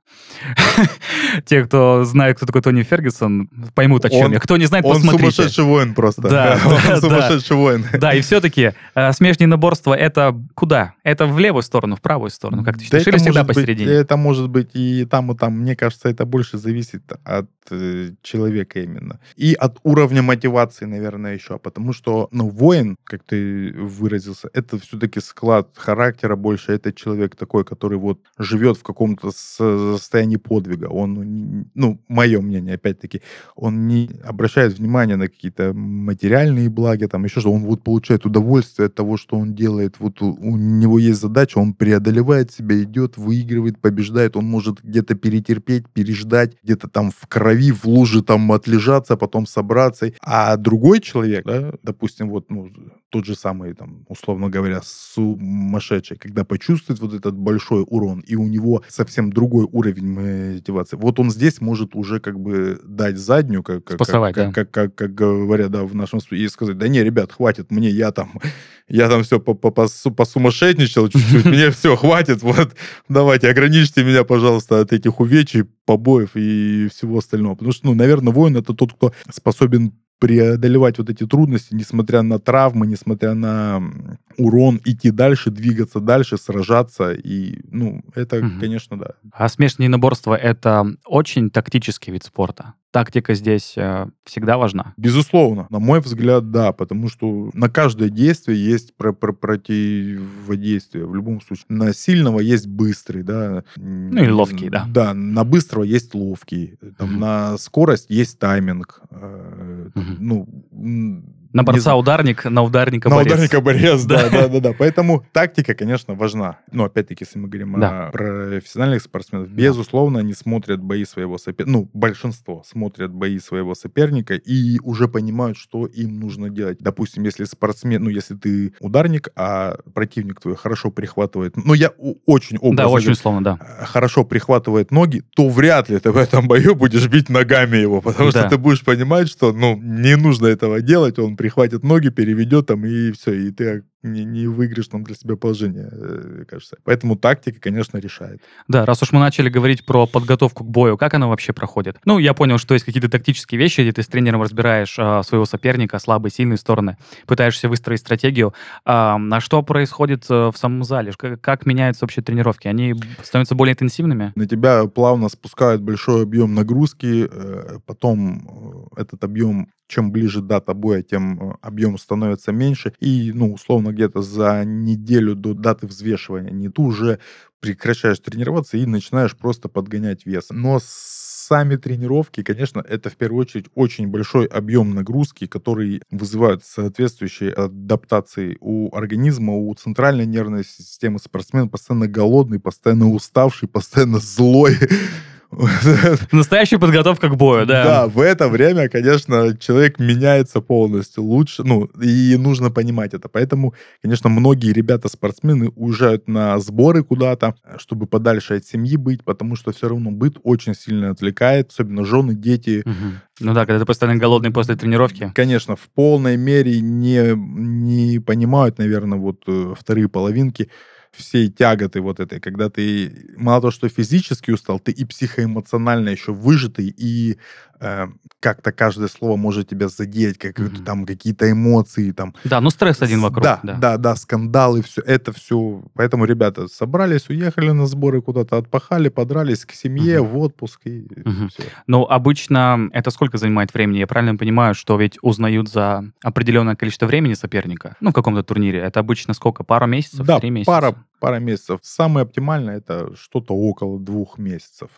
те, кто знает, кто такой Тони Фергюсон, поймут, о чем он, я. Кто не знает, он посмотрите. Он сумасшедший воин просто. Да, он сумасшедший воин. Да, и все-таки э, смешанное наборство — это куда? Это в левую сторону, в правую сторону? Как ты считаешь? Или всегда посередине? Это может быть и там, и там. Мне кажется, это больше зависит от э, человека именно. И от уровня мотивации, наверное, еще. Потому что, ну, воин, как ты выразился, это все-таки склад характера больше. Это человек такой, который вот живет в каком-то состоянии подвига. Он, ну, мое мнение, опять-таки, он не обращает внимания на какие-то материальные благи, там еще что, он вот получает удовольствие от того, что он делает. Вот у, у него есть задача, он преодолевает себя, идет, выигрывает, побеждает, он может где-то перетерпеть, переждать, где-то там в крови, в луже там отлежаться, потом собраться. А другой человек, да, допустим, вот ну, тот же самый, там, условно говоря, сумасшедший, когда почувствует вот этот большой урон, и у него совсем другой уровень мотивации, вот он здесь может уже как бы дать заднюю, как, как, Спасовать, как, да. как, как, как говорят, да, в нашем случае, и сказать, да не, ребят, хватит мне, я там, я там все посумасшедничал чуть-чуть, мне все, хватит, вот, давайте, ограничьте меня, пожалуйста, от этих увечий, побоев и всего остального. Потому что, ну, наверное, воин это тот, кто способен преодолевать вот эти трудности, несмотря на травмы, несмотря на урон, идти дальше, двигаться дальше, сражаться. И, ну, это, Мгм. конечно, да. А смешанные единоборства — это очень тактический вид спорта. Тактика здесь э, всегда важна. Безусловно, на мой взгляд, да, потому что на каждое действие есть про про противодействие. В любом случае, на сильного есть быстрый, да. Ну, и ловкий, да. Да, на быстрого есть ловкий. Там, Мгм. На скорость есть тайминг. Э, Мгм. Ну, На борца ударник, на ударника На борец. ударника борец, Да. да, да, да. Поэтому тактика, конечно, важна. Но опять-таки, если мы говорим Да. о профессиональных спортсменов, Да. безусловно, они смотрят бои своего соперника. Ну, большинство смотрят бои своего соперника и уже понимают, что им нужно делать. Допустим, если спортсмен, ну, если ты ударник, а противник твой хорошо прихватывает, ну, я очень образно Да, очень говорю, условно, да. э, хорошо прихватывает ноги, то вряд ли ты в этом бою будешь бить ногами его, потому Да. что ты будешь понимать, что, ну, не нужно этого делать, он прихватит ноги, переведет там, и все, и ты не, не выиграешь там для себя положение, э, мне кажется. Поэтому тактика, конечно, решает. Да, раз уж мы начали говорить про подготовку к бою, как она вообще проходит? Ну, я понял, что есть какие-то тактические вещи, где ты с тренером разбираешь а, своего соперника, слабые, сильные стороны, пытаешься выстроить стратегию. А, а что происходит э, в самом зале? Как, как меняются вообще тренировки? Они становятся более интенсивными? На тебя плавно спускают большой объем нагрузки, э, потом э, этот объем, чем ближе дата боя, тем э, объем становится меньше, и, ну, условно, где-то за неделю до даты взвешивания не ты уже прекращаешь тренироваться и начинаешь просто подгонять вес. Но сами тренировки, конечно, это в первую очередь очень большой объем нагрузки, который вызывает соответствующие адаптации у организма, у центральной нервной системы спортсмен постоянно голодный, постоянно уставший, постоянно злой. Настоящая подготовка к бою, да. Да, в это время, конечно, человек меняется полностью лучше, ну, и нужно понимать это. Поэтому, конечно, многие ребята-спортсмены уезжают на сборы куда-то, чтобы подальше от семьи быть, потому что все равно быт очень сильно отвлекает, особенно жены, дети. Ну да, когда ты постоянно голодный после тренировки. Конечно, в полной мере не, не понимают, наверное, вот э, вторые половинки всей тяготы вот этой, когда ты мало того, что физически устал, ты и психоэмоционально еще выжатый, и э, как-то каждое слово может тебя задеть, как Мгм. там какие-то эмоции, там. Да, ну стресс один вокруг. Да, да, да, скандалы, все, это все. Поэтому ребята собрались, уехали на сборы куда-то, отпахали, подрались к семье, Мгм. в отпуск, и Мгм. все. Ну, обычно это сколько занимает времени? Я правильно понимаю, что ведь узнают за определенное количество времени соперника? Ну, в каком-то турнире. Это обычно сколько? Пару месяцев? Да, Три месяца? пара, пара месяцев. Самое оптимальное это что-то около двух месяцев.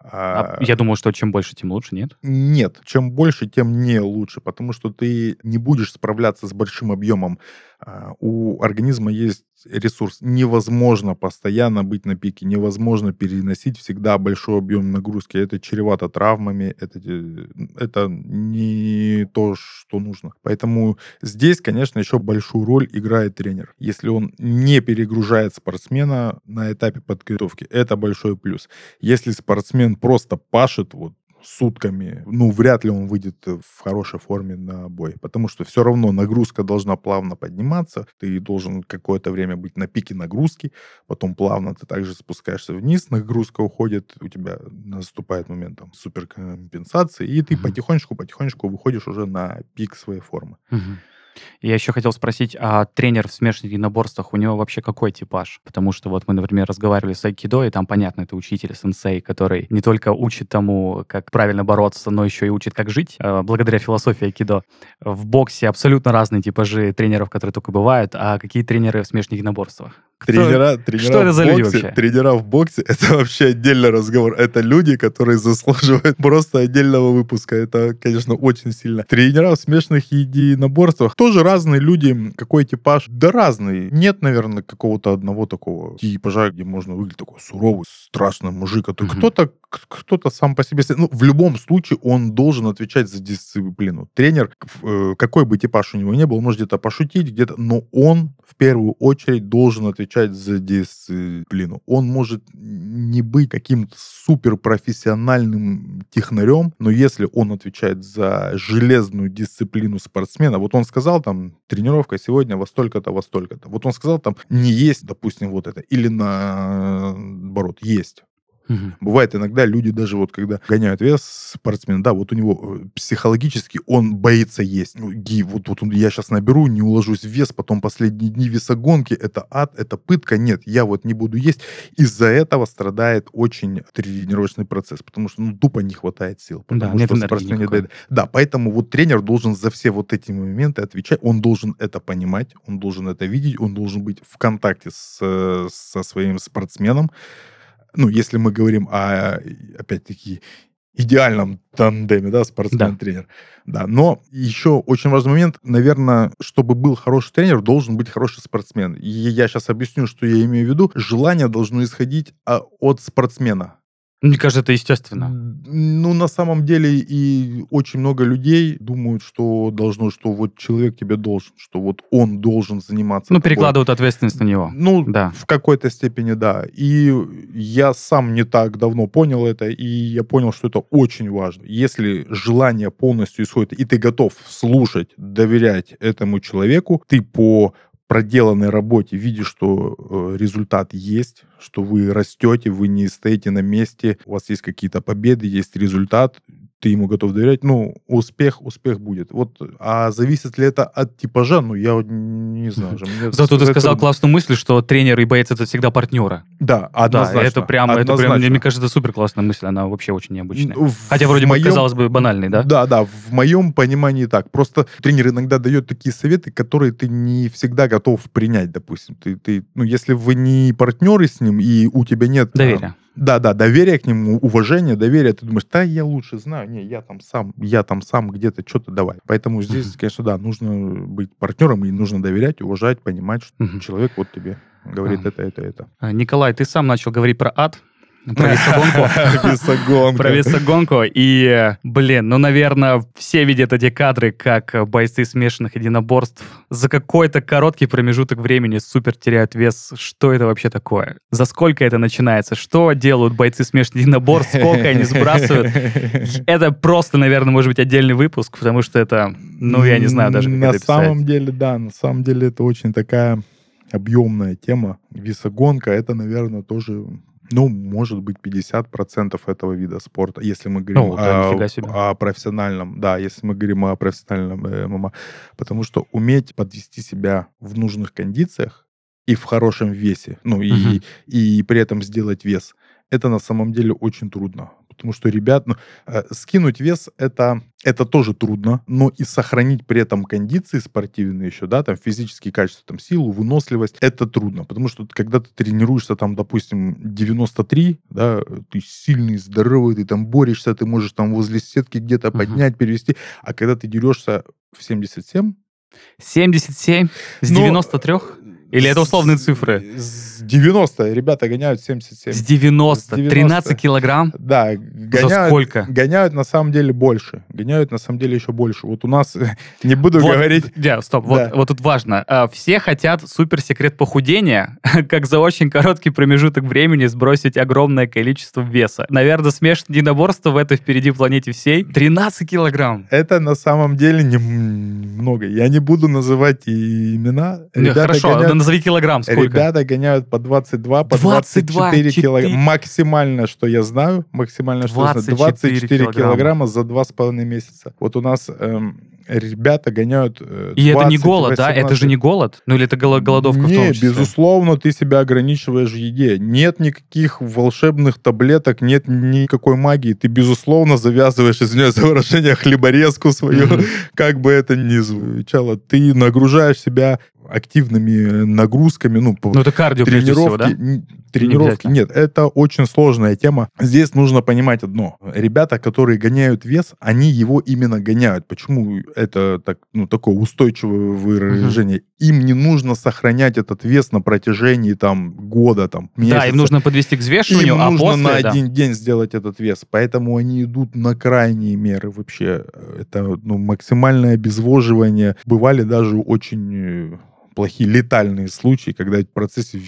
А А, я думаю, что чем больше, тем лучше, нет? Нет, чем больше, тем не лучше, потому что ты не будешь справляться с большим объемом. А, У организма есть ресурс. Невозможно постоянно быть на пике, невозможно переносить всегда большой объем нагрузки. Это чревато травмами, это, э, это не то, что нужно. Поэтому здесь, конечно, еще большую роль играет тренер. Если он не перегружает спортсмена на этапе подготовки, это большой плюс. Если спортсмен просто пашет, вот сутками, ну, вряд ли он выйдет в хорошей форме на бой, потому что все равно нагрузка должна плавно подниматься, ты должен какое-то время быть на пике нагрузки, потом плавно ты также спускаешься вниз, нагрузка уходит, у тебя наступает момент там суперкомпенсации, и ты потихонечку-потихонечку выходишь уже на пик своей формы. Мгм. Я еще хотел спросить, а тренер в смешанных единоборствах, у него вообще какой типаж? Потому что вот мы, например, разговаривали с айкидо, и там, понятно, это учитель, сенсей, который не только учит тому, как правильно бороться, но еще и учит, как жить, э, благодаря философии айкидо. В боксе абсолютно разные типажи тренеров, которые только бывают. А какие тренеры в смешанных единоборствах? Тренера, тренера что это в за люди боксе, вообще? Тренера в боксе это вообще отдельный разговор. Это люди, которые заслуживают просто отдельного выпуска. Это, конечно, очень сильно. Тренера в смешанных единоборствах тоже разные люди. Какой типаж? Да разный. Нет, наверное, какого-то одного такого типажа, где можно выглядеть такой суровый, страшный мужик. который Мгм. Кто-то кто-то сам по себе... Ну, в любом случае он должен отвечать за дисциплину. Тренер, э, какой бы типаж у него не был, может где-то пошутить, где-то... Но он в первую очередь должен отвечать за дисциплину. Он может не быть каким-то суперпрофессиональным технарем, но если он отвечает за железную дисциплину спортсмена, вот он сказал там, тренировка сегодня во столько-то, во столько-то. Вот он сказал там, не есть, допустим, вот это. Или наоборот, есть. Мгм. Бывает иногда люди даже вот когда гоняют вес спортсмен, да, вот у него э, психологически он боится есть. Ну, Ги, вот, вот я сейчас наберу, не уложусь в вес, потом последние дни весогонки, это ад, это пытка. Нет, я вот не буду есть. Из-за этого страдает очень тренировочный процесс, потому что ну, тупо не хватает сил. Да, Потому нет спортсмен не никакой. дает. Да, поэтому вот тренер должен за все вот эти моменты отвечать, он должен это понимать, он должен это видеть, он должен быть в контакте с, э, со своим спортсменом. Ну, если мы говорим о, опять-таки, идеальном тандеме, да, спортсмен-тренер. Да, но еще очень важный момент, наверное, чтобы был хороший тренер, должен быть хороший спортсмен. И я сейчас объясню, что я имею в виду. Желание должно исходить а, от спортсмена. Мне кажется, это естественно. Ну, на самом деле, и очень много людей думают, что должно, что вот человек тебе должен, что вот он должен заниматься. Ну, тобой. перекладывают ответственность на него. Ну, Да. в какой-то степени, да. И я сам не так давно понял это, и я понял, что это очень важно. Если желание полностью исходит, и ты готов слушать, доверять этому человеку, ты по проделанной работе видишь, что э, результат есть, что вы растете, вы не стоите на месте, у вас есть какие-то победы, есть результат, ты ему готов доверять, ну, успех, успех будет. Вот, а зависит ли это от типажа, ну, я не знаю. же. Мне Зато ты сказал трудно. классную мысль, что тренер и боец это всегда партнеры. Да, Да, однозначно. это прям, это прям, мне кажется, супер классная мысль, она вообще очень необычная. В Хотя вроде бы моем- казалось бы банальной, да? Да, да, в моем понимании так. Просто тренер иногда дает такие советы, которые ты не всегда готов принять, допустим. Ты, ты, ну, если вы не партнеры с ним, и у тебя нет... а, Доверие. Да, да, доверие к нему, уважение, доверие. Ты думаешь, да, я лучше знаю, не, я там сам, я там сам где-то что-то давай. Поэтому здесь, конечно, да, нужно быть партнером, и нужно доверять, уважать, понимать, что человек вот тебе говорит это, это, это. А, Николай, ты сам начал говорить про ад, про весогонку. Весогонка. Про весогонку. И, блин, ну, наверное, все видят эти кадры, как бойцы смешанных единоборств за какой-то короткий промежуток времени супер теряют вес. Что это вообще такое? За сколько это начинается? Что делают бойцы смешанных единоборств? Сколько они сбрасывают? Это просто, наверное, может быть отдельный выпуск, потому что это, ну, я не знаю даже, как На это самом деле, да, на самом деле это очень такая объемная тема. Весогонка, это, наверное, тоже, ну, может быть, 50% этого вида спорта, если мы говорим Ну, да, о, о профессиональном, да, если мы говорим о профессиональном э, ММА. Потому что уметь подвести себя в нужных кондициях и в хорошем весе, ну, и, Мгм. и при этом сделать вес, это на самом деле очень трудно. Потому что ребят, ну, э, скинуть вес это, это тоже трудно, но и сохранить при этом кондиции спортивные еще, да, там физические качества, там силу, выносливость, это трудно. Потому что когда ты тренируешься там, допустим, 93, да, ты сильный, здоровый, ты там борешься, ты можешь там возле сетки где-то Мгм. поднять, перевести, а когда ты дерешься в 77, 77 с Ну, 93? Или это условные цифры? С 90 ребята гоняют 77. С 90. С 90. 13 килограмм? Да, гоняют, сколько? гоняют на самом деле больше. Гоняют на самом деле еще больше. Вот у нас, не буду Вот, говорить, Да, стоп, Да. вот, вот тут важно. А, Все хотят суперсекрет похудения, как за очень короткий промежуток времени сбросить огромное количество веса. Наверное, смешанное единоборство в этой впереди планете всей. 13 килограмм. это на самом деле немного. Я не буду называть имена. Ребята Хорошо, гоняют- назови килограмм, сколько? Ребята гоняют по 22, по 22, 24 килограмма. Максимально, что я знаю, максимально, что я знаю, 24 24 килограмма. килограмма за 2,5 месяца. Вот у нас эм, ребята гоняют э, И это не 20, голод, да? Это же 18. не голод? Ну или это голо- голодовка в Не, том числе? безусловно, ты себя ограничиваешь в еде. Нет никаких волшебных таблеток, нет никакой магии. Ты, безусловно, завязываешь, извиняюсь за выражение, хлеборезку свою, Мгм. как бы это ни звучало. Ты нагружаешь себя активными нагрузками, ну, ну это кардио, тренировки, всего, да? тренировки. Не Нет, это очень сложная тема. Здесь нужно понимать одно. Ребята, которые гоняют вес, они его именно гоняют. Почему это так, ну, такое устойчивое выражение? Угу. Им не нужно сохранять этот вес на протяжении там года, там месяца. Да, им нужно подвести к взвешиванию, им а нужно после, на да. один день сделать этот вес. Поэтому они идут на крайние меры вообще. Это ну, максимальное обезвоживание. Бывали даже очень э, плохие летальные случаи, когда в процессе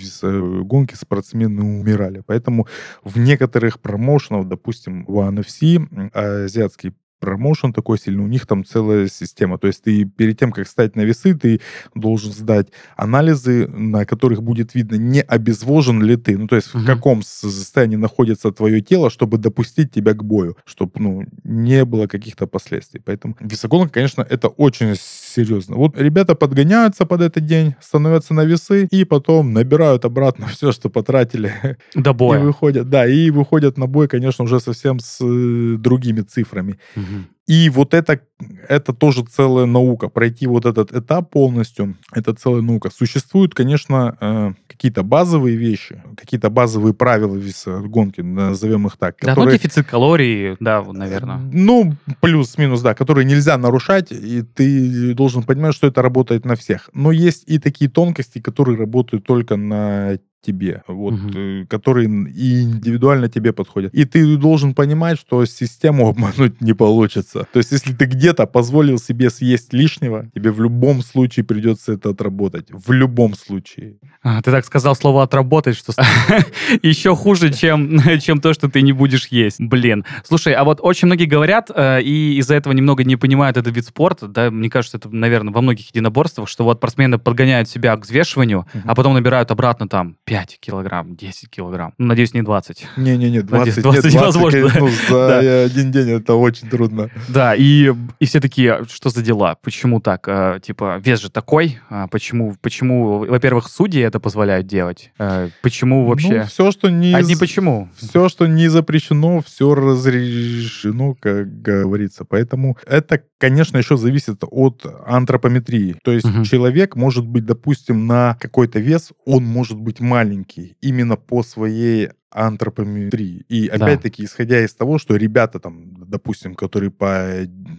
гонки спортсмены умирали. Поэтому в некоторых промоушенах, допустим, в NFC, азиатский промоушен такой сильный, у них там целая система. То есть ты перед тем, как стать на весы, ты должен сдать анализы, на которых будет видно, не обезвожен ли ты. Ну, то есть угу. в каком состоянии находится твое тело, чтобы допустить тебя к бою, чтобы, ну, не было каких-то последствий. Поэтому весогонка, конечно, это очень серьезно. Вот ребята подгоняются под этот день, становятся на весы и потом набирают обратно все, что потратили. До боя. И выходят, да, и выходят на бой, конечно, уже совсем с э, другими цифрами. Угу. И вот это, это тоже целая наука. Пройти вот этот этап полностью, это целая наука. Существуют, конечно, э, какие-то базовые вещи, какие-то базовые правила гонки, назовем их так. Да, ну, которые, ну, дефицит калорий, да, наверное. Ну, плюс-минус, да, которые нельзя нарушать, и ты должен понимать, что это работает на всех. Но есть и такие тонкости, которые работают только на тебе, вот, угу. которые и индивидуально тебе подходят. И ты должен понимать, что систему обмануть не получится. То есть, если ты где-то позволил себе съесть лишнего, тебе в любом случае придется это отработать. В любом случае. А, ты так сказал слово «отработать», что еще хуже, чем, чем то, что ты не будешь есть. Блин. Слушай, а вот очень многие говорят, э, и из-за этого немного не понимают этот вид спорта, да, мне кажется, это, наверное, во многих единоборствах, что вот спортсмены подгоняют себя к взвешиванию, а потом набирают обратно там 5 килограмм, 10 килограмм. Ну, надеюсь, не 20. Не-не-не, 20, Надеюсь, 20 нет, 20 невозможно. Ну, за да. один день это очень трудно. Да, и, и все такие, что за дела? Почему так? А, типа, вес же такой. А почему, почему, во-первых, судьи это позволяют делать? А, почему вообще? Ну, все, что не... Одни почему? Все, что не запрещено, все разрешено, как говорится. Поэтому это, конечно, еще зависит от антропометрии. То есть угу. человек может быть, допустим, на какой-то вес, он может быть маленький именно по своей антропометрии. И опять-таки, исходя из того, что ребята там, допустим, которые по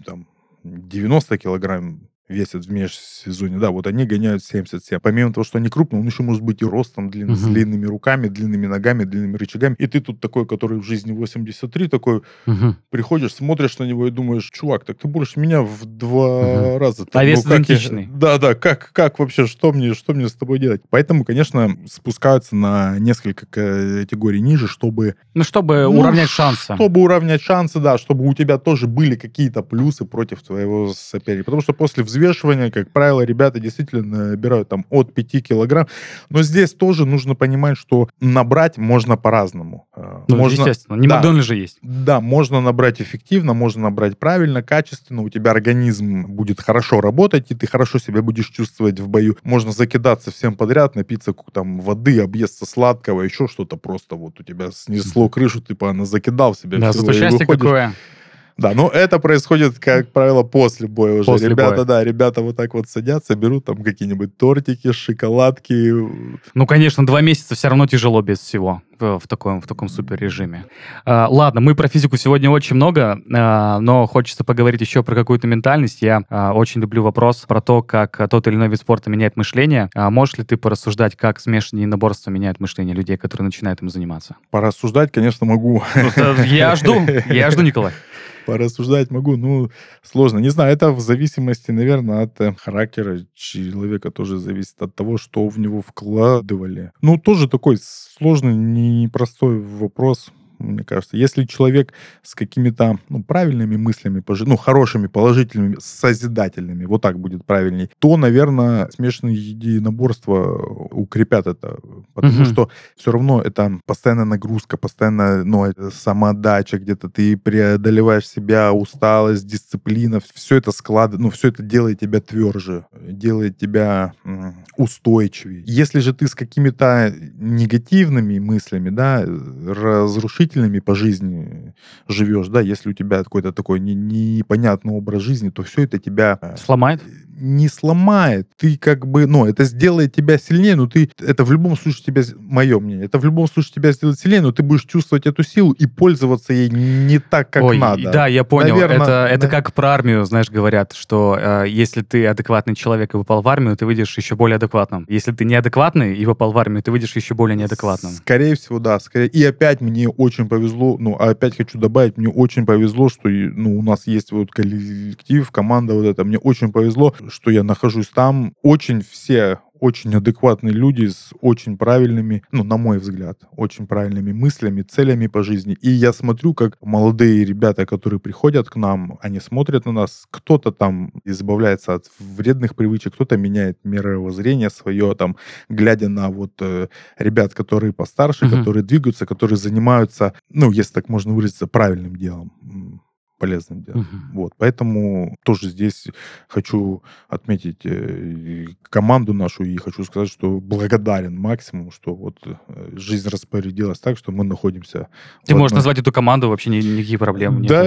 там, 90 килограмм весят в межсезонье, да, вот они гоняют 77. Помимо того, что они крупные, он еще может быть и ростом, длин, угу. с длинными руками, длинными ногами, длинными рычагами. И ты тут такой, который в жизни 83, такой, угу. приходишь, смотришь на него и думаешь, чувак, так ты больше меня в два угу. раза. А вес ну, идентичный. Да, да, как, как вообще, что мне, что мне с тобой делать? Поэтому, конечно, спускаются на несколько категорий ниже, чтобы... Ну, чтобы ну, уравнять шансы. Чтобы уравнять шансы, да, чтобы у тебя тоже были какие-то плюсы против твоего соперника. Потому что после взвешивания взвешивания, как правило, ребята действительно набирают там от 5 килограмм. Но здесь тоже нужно понимать, что набрать можно по-разному. Э, ну, можно, естественно, не да, Макдональдс же есть. Да, можно набрать эффективно, можно набрать правильно, качественно, у тебя организм будет хорошо работать, и ты хорошо себя будешь чувствовать в бою. Можно закидаться всем подряд, напиться там воды, объесться сладкого, еще что-то просто вот у тебя снесло крышу, ты типа, закидал себя. Да, зато счастье выходишь. какое. Да, но это происходит, как правило, после боя уже. После ребята, боя. да, ребята вот так вот садятся, берут там какие-нибудь тортики, шоколадки. Ну, конечно, два месяца все равно тяжело без всего в таком, в таком супер режиме. А, ладно, мы про физику сегодня очень много, а, но хочется поговорить еще про какую-то ментальность. Я а, очень люблю вопрос про то, как тот или иной вид спорта меняет мышление. А можешь ли ты порассуждать, как смешанные единоборства меняют мышление людей, которые начинают им заниматься? Порассуждать, конечно, могу. Ну, я жду, я жду, Николай порассуждать могу. Ну, сложно. Не знаю, это в зависимости, наверное, от э, характера человека тоже зависит от того, что в него вкладывали. Ну, тоже такой сложный, непростой вопрос мне кажется. Если человек с какими-то ну, правильными мыслями, ну, хорошими, положительными, созидательными, вот так будет правильней, то, наверное, смешанные единоборства укрепят это. Потому угу. что все равно это постоянная нагрузка, постоянно ну, самоотдача, где-то ты преодолеваешь себя, усталость, дисциплина, все это складывает, ну, все это делает тебя тверже, делает тебя устойчивее. Если же ты с какими-то негативными мыслями, да, разрушительными, длительными по жизни живешь, да, если у тебя какой-то такой не, непонятный образ жизни, то все это тебя... Сломает? Не сломает. Ты как бы, ну, это сделает тебя сильнее, но ты, это в любом случае тебя, мое мнение, это в любом случае тебя сделает сильнее, но ты будешь чувствовать эту силу и пользоваться ей не так, как Ой, надо. Да, я понял. Наверно, это, это да. как про армию, знаешь, говорят, что э, если ты адекватный человек и попал в армию, ты выйдешь еще более адекватным. Если ты неадекватный и попал в армию, ты выйдешь еще более неадекватным. Скорее всего, да. Скорее. И опять мне очень повезло, ну, опять хочу добавить, мне очень повезло, что ну, у нас есть вот коллектив, команда вот эта. Мне очень повезло, что я нахожусь там. Очень все очень адекватные люди с очень правильными, ну, на мой взгляд, очень правильными мыслями, целями по жизни. И я смотрю, как молодые ребята, которые приходят к нам, они смотрят на нас, кто-то там избавляется от вредных привычек, кто-то меняет мировоззрение свое, там, глядя на вот э, ребят, которые постарше, Мгм. которые двигаются, которые занимаются, ну, если так можно выразиться, правильным делом, полезным делом. Мгм. Вот, поэтому тоже здесь хочу отметить э, команду нашу и хочу сказать, что благодарен максимум, что вот э, жизнь распорядилась так, что мы находимся. Ты можешь одной- назвать эту команду, вообще ни- никаких проблем нет. Да,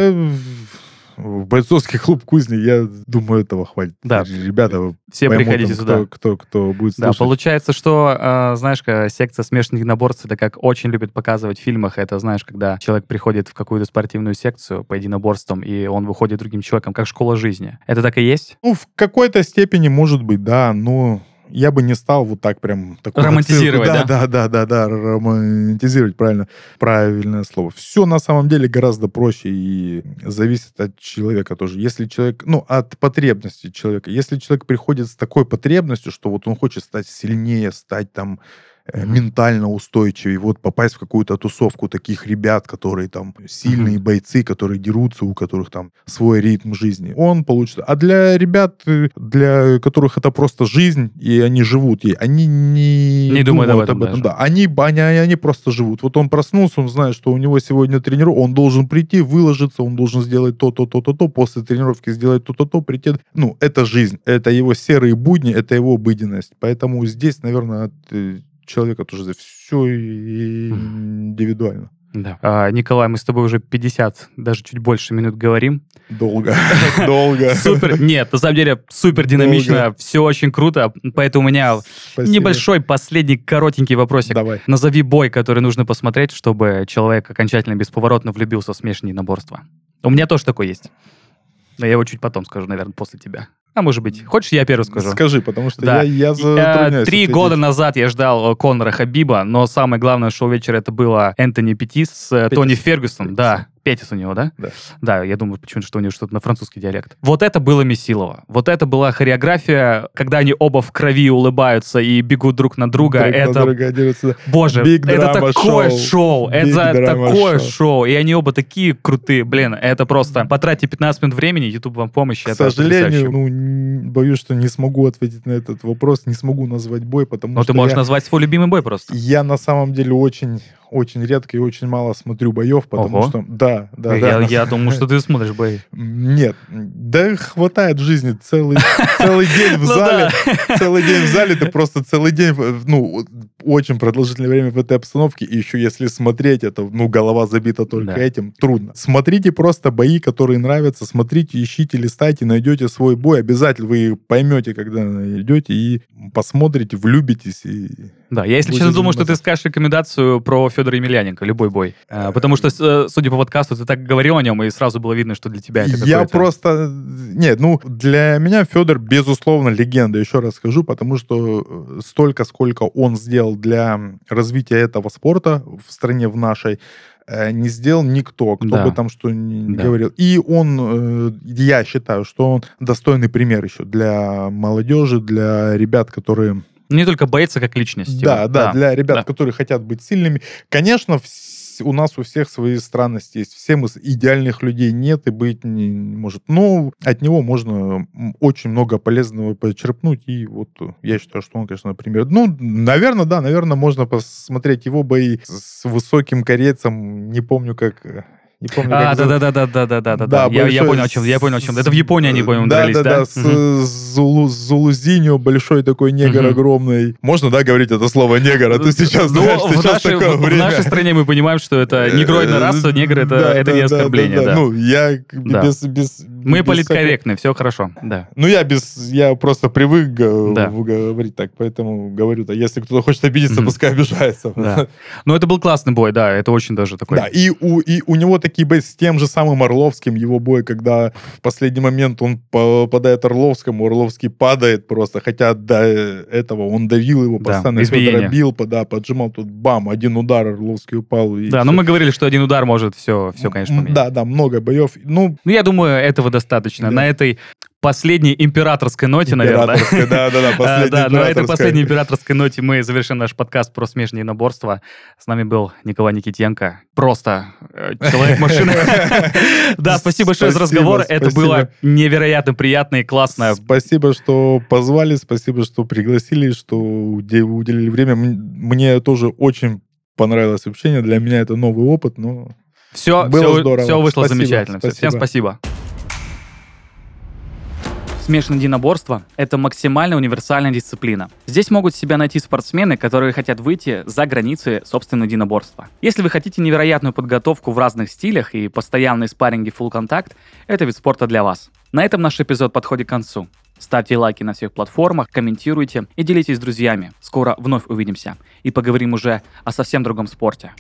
в бойцовский клуб Кузни, я думаю, этого хватит. Да. Ребята, Все поймут приходите там, сюда. Кто, кто, кто будет Да, слушать. получается, что, э, знаешь, секция смешанных единоборств, это как очень любят показывать в фильмах, это, знаешь, когда человек приходит в какую-то спортивную секцию по единоборствам, и он выходит другим человеком, как школа жизни. Это так и есть? Ну, в какой-то степени, может быть, да, но я бы не стал вот так прям... такую Романтизировать? Да, да, да, да, да, романтизировать, правильно, правильное слово. Все на самом деле гораздо проще и зависит от человека тоже. Если человек, ну, от потребности человека. Если человек приходит с такой потребностью, что вот он хочет стать сильнее, стать там Мгм. ментально устойчивее, вот попасть в какую-то тусовку таких ребят, которые там сильные Мгм. бойцы, которые дерутся, у которых там свой ритм жизни, он получит. А для ребят, э, для которых это просто жизнь, и они живут ей, они не, Не думают об этом даже. Да, они, они, они просто живут. Вот он проснулся, он знает, что у него сегодня тренировка, он должен прийти, выложиться, он должен сделать то, то, то, после тренировки сделать то, то, прийти. Ну, это жизнь, это его серые будни, это его обыденность. Поэтому здесь, наверное, человека тоже все индивидуально. Да. А, Николай, мы с тобой уже 50, даже чуть больше минут говорим. Долго, долго. Супер, нет, на самом деле супер динамично, все очень круто, поэтому у меня Спасибо. небольшой последний коротенький вопросик. Давай. Назови бой, который нужно посмотреть, чтобы человек окончательно бесповоротно влюбился в смешанные единоборства. У меня тоже такой есть. Но я его чуть потом скажу, наверное, после тебя. А может быть, хочешь, я первый скажу? Скажи, потому что Да. я, я Э, затрудняюсь Три ответить. года назад я ждал э, Конора Хабиба, но самое главное шоу вечера это было Энтони Петис с э, Петис. Тони Фергюсон. Петис. Да, Петис у него, да? Да. Да, я думаю, почему-то, что у него что-то на французский диалект. Вот это было Месилово. Вот это была хореография, когда они оба в крови улыбаются и бегут друг на друга. Друг на это, друга дерутся. боже, Big это такое шоу. Big Это такое show. шоу. И они оба такие крутые. Блин, это просто... Потратьте 15 минут времени, YouTube вам помощь. К сожалению, ну, боюсь, что не смогу ответить на этот вопрос, не смогу назвать бой, потому Но что ты можешь я, назвать свой любимый бой просто. я на самом деле очень, очень редко и очень мало смотрю боев, потому Ого. что... Да, да, я, да. я думаю, что ты смотришь бои. Нет, да хватает жизни целый, целый день в Ну зале. Целый день в зале, ты просто целый день, ну, очень продолжительное время в этой обстановке. И еще если смотреть это, ну, голова забита только этим, трудно. Смотрите просто бои, которые нравятся, смотрите, ищите, листайте, найдете свой бой. Обязательно вы поймете, когда идете, и посмотрите, влюбитесь. И... Да, я, если честно, думал, что ты скажешь рекомендацию про Федора Емельяненко, любой бой. А, Потому что, э, судя по подкасту, ты так говорил о нем, и сразу было видно, что для тебя это Я просто... Нет, ну, для меня Федор, безусловно, легенда, еще раз скажу, потому что э, столько, сколько он сделал для развития этого спорта в стране, в нашей, э, не сделал никто, кто Да. бы там что ни Да. говорил. И он, э, я считаю, что он достойный пример еще для молодежи, для ребят, которые Не только боится как личность. да, да, для ребят, да. которые хотят быть сильными. Конечно, у нас у всех свои странности есть. Все мы с- идеальных людей нет и быть не может. Но от него можно очень много полезного почерпнуть. И вот э, я считаю, что он, конечно, например... Ну, наверное, да, наверное, можно посмотреть его бои с высоким корейцем. Не помню, как... э, Не помню, А, как да, да, да, да, да, да, да, да. Да, Я, я понял, о чем. Я понял, о чем. Это в Японии они, по-моему, да, дрались, да? да? Да, с Зулу, Зулузиньо, большой такой негр огромный. Можно, да, говорить это слово негр? А ты сейчас, Ну, знаешь, в, сейчас нашей, такое в- в время. нашей стране мы понимаем, что это негроидная раса, негр это, Да, это да, не да, оскорбление. да, да. да. Ну, я Да. без... без мы без политкорректны, все хорошо. Да. всякого- Ну, я без... Я просто привык Да. в- говорить так, поэтому говорю-то. Если кто-то хочет обидеться, Мгм. пускай обижается. Да. Но это был классный бой, да, это очень даже такой. Да, и у, и у него такие бои с тем же самым Орловским, его бой, когда в последний момент он попадает Орловскому, Орловский падает просто, хотя до этого он давил его, Да, постоянно избиение. Федора бил, по- да, поджимал, тут бам, один удар, Орловский упал. Да, всё. но мы говорили, что один удар может все, все, конечно, поменять. Да, да, много боев. Ну, Ну, я думаю, этого достаточно. Да. На этой последней императорской ноте, наверное. да, да, да, А, последняя Да, на этой последней императорской ноте мы завершим наш подкаст про смешанные единоборства. С нами был Николай Никитенко. Просто э, человек-машина. Да, спасибо большое за Спасибо, разговор. Это спасибо. было невероятно приятно и классно. Спасибо, что позвали, спасибо, что пригласили, что уде- уделили время. Мне тоже очень понравилось общение. Для меня это новый опыт, но Все, Было все, здорово. все вышло Спасибо, замечательно. Всё, Всем спасибо. спасибо. Смешанное единоборство – это максимально универсальная дисциплина. Здесь могут себя найти спортсмены, которые хотят выйти за границы собственного единоборства. Если вы хотите невероятную подготовку в разных стилях и постоянные спарринги full контакт, это вид спорта для вас. На этом наш эпизод подходит к концу. Ставьте лайки на всех платформах, комментируйте и делитесь с друзьями. Скоро вновь увидимся и поговорим уже о совсем другом спорте.